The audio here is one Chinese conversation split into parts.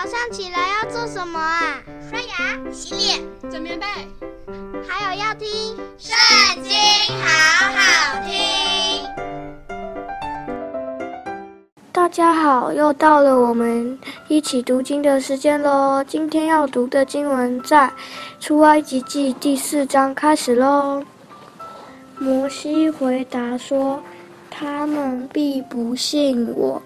早上起来要做什么啊？刷牙、洗脸、整棉被，还有要听《圣经》，好好听。大家好，又到了我们一起读经的时间喽。今天要读的经文在《出埃及记》第四章开始喽。摩西回答说：“他们必不信我。”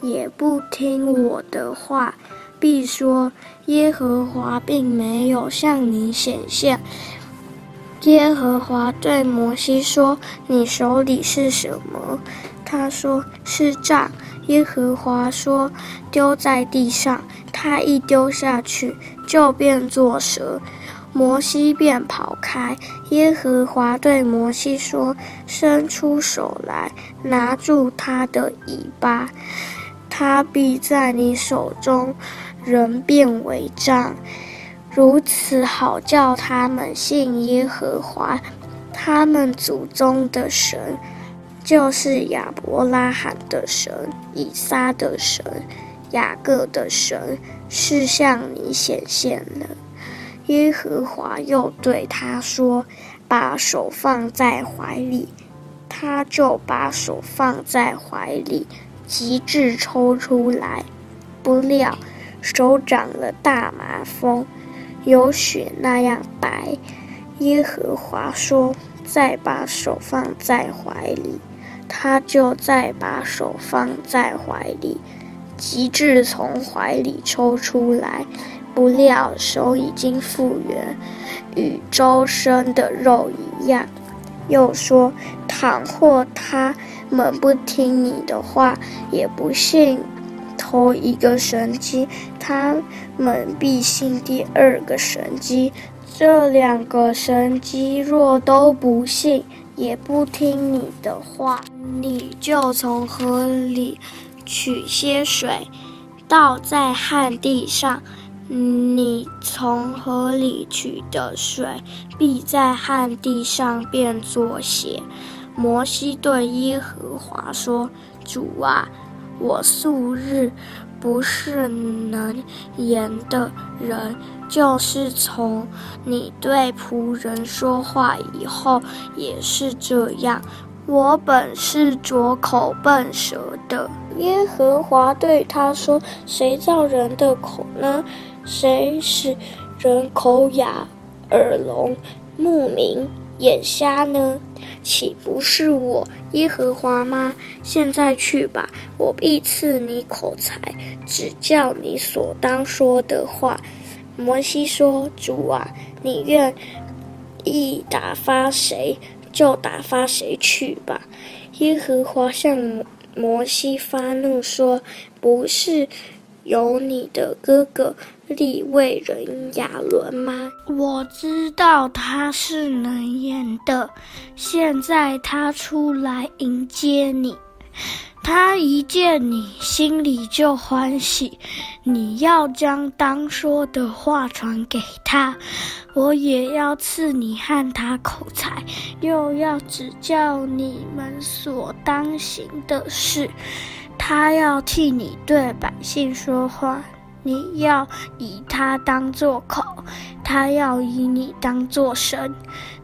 也不听我的话，必说耶和华并没有向你显现。耶和华对摩西说：“你手里是什么？”他说：“是杖。”耶和华说：“丢在地上。”他一丢下去，就变作蛇。摩西便跑开。耶和华对摩西说：“伸出手来，拿住他的尾巴。”他必在你手中，人变为杖，如此好叫他们信耶和华，他们祖宗的神，就是亚伯拉罕的神、以撒的神、雅各的神，是向你显现了。耶和华又对他说：“把手放在怀里。”他就把手放在怀里。极致抽出来，不料手长了大麻风，有雪那样白。耶和华说：“再把手放在怀里。”他就再把手放在怀里，极致从怀里抽出来，不料手已经复原，与周身的肉一样。又说：“倘或他。”们不听你的话，也不信头一个神机，他们必信第二个神机。这两个神机若都不信，也不听你的话，你就从河里取些水，倒在旱地上。你从河里取的水，必在旱地上变作血。摩西对耶和华说：“主啊，我素日不是能言的人，就是从你对仆人说话以后，也是这样。我本是拙口笨舌的。”耶和华对他说：“谁造人的口呢？谁使人口哑、耳聋、目明、眼瞎呢？”岂不是我耶和华吗？现在去吧，我必赐你口才，只教你所当说的话。摩西说：“主啊，你愿意打发谁，就打发谁去吧。”耶和华向摩西发怒说：“不是。”有你的哥哥利未人亚伦吗？我知道他是能言的。现在他出来迎接你，他一见你，心里就欢喜。你要将当说的话传给他，我也要赐你和他口才，又要指教你们所当行的事。他要替你对百姓说话，你要以他当作口，他要以你当作神。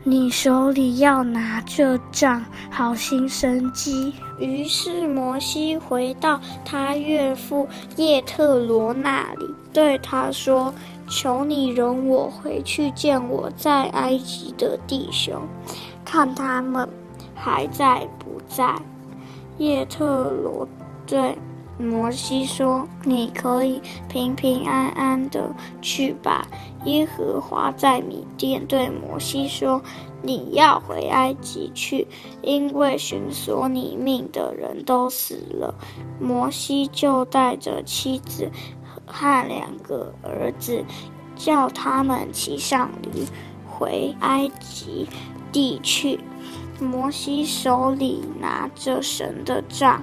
你手里要拿着杖，好行神迹。于是摩西回到他岳父叶特罗那里，对他说：“求你容我回去见我在埃及的弟兄，看他们还在不在。”叶特罗。对摩西说：“你可以平平安安的去吧。”耶和华在米甸对摩西说：“你要回埃及去，因为寻索你命的人都死了。”摩西就带着妻子和两个儿子，叫他们骑上驴回埃及地去。摩西手里拿着神的杖。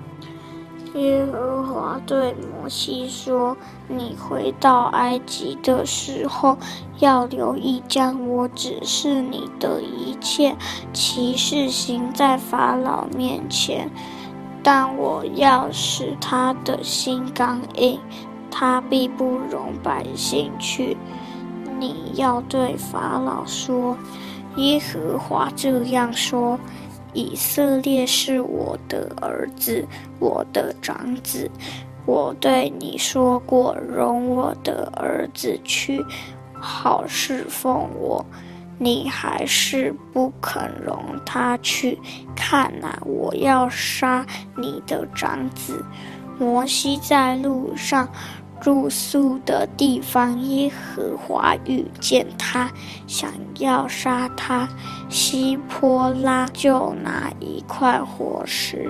耶和华对摩西说：“你回到埃及的时候，要留意将我指示你的一切骑士行在法老面前。但我要使他的心刚硬，他必不容百姓去。你要对法老说：耶和华这样说。以色列是我的儿子，我的长子。我对你说过，容我的儿子去，好侍奉我。你还是不肯容他去。看哪，我要杀你的长子。摩西在路上。住宿的地方，耶和华遇见他，想要杀他。希波拉就拿一块火石，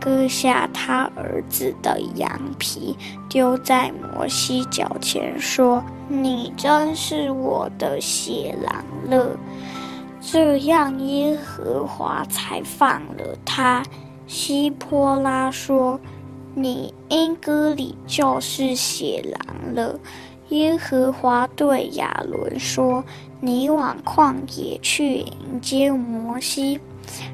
割下他儿子的羊皮，丢在摩西脚前，说：“你真是我的血狼了。”这样，耶和华才放了他。希波拉说。你英歌里就是写狼了。耶和华对亚伦说：“你往旷野去迎接摩西。”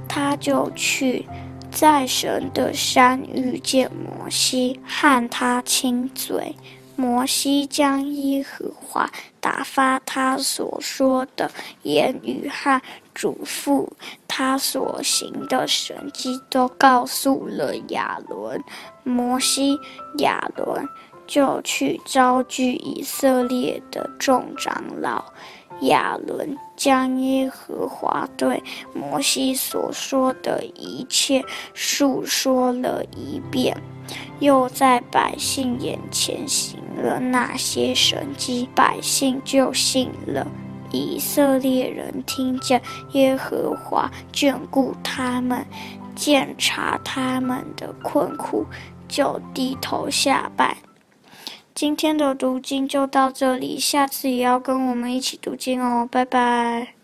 他就去，在神的山遇见摩西，和他亲嘴。摩西将耶和华打发他所说的言语和嘱咐他所行的神迹都告诉了亚伦。摩西、亚伦就去召聚以色列的众长老。亚伦将耶和华对摩西所说的一切述说了一遍，又在百姓眼前行了那些神迹，百姓就信了。以色列人听见耶和华眷顾他们，鉴察他们的困苦，就低头下拜。今天的读经就到这里，下次也要跟我们一起读经哦，拜拜。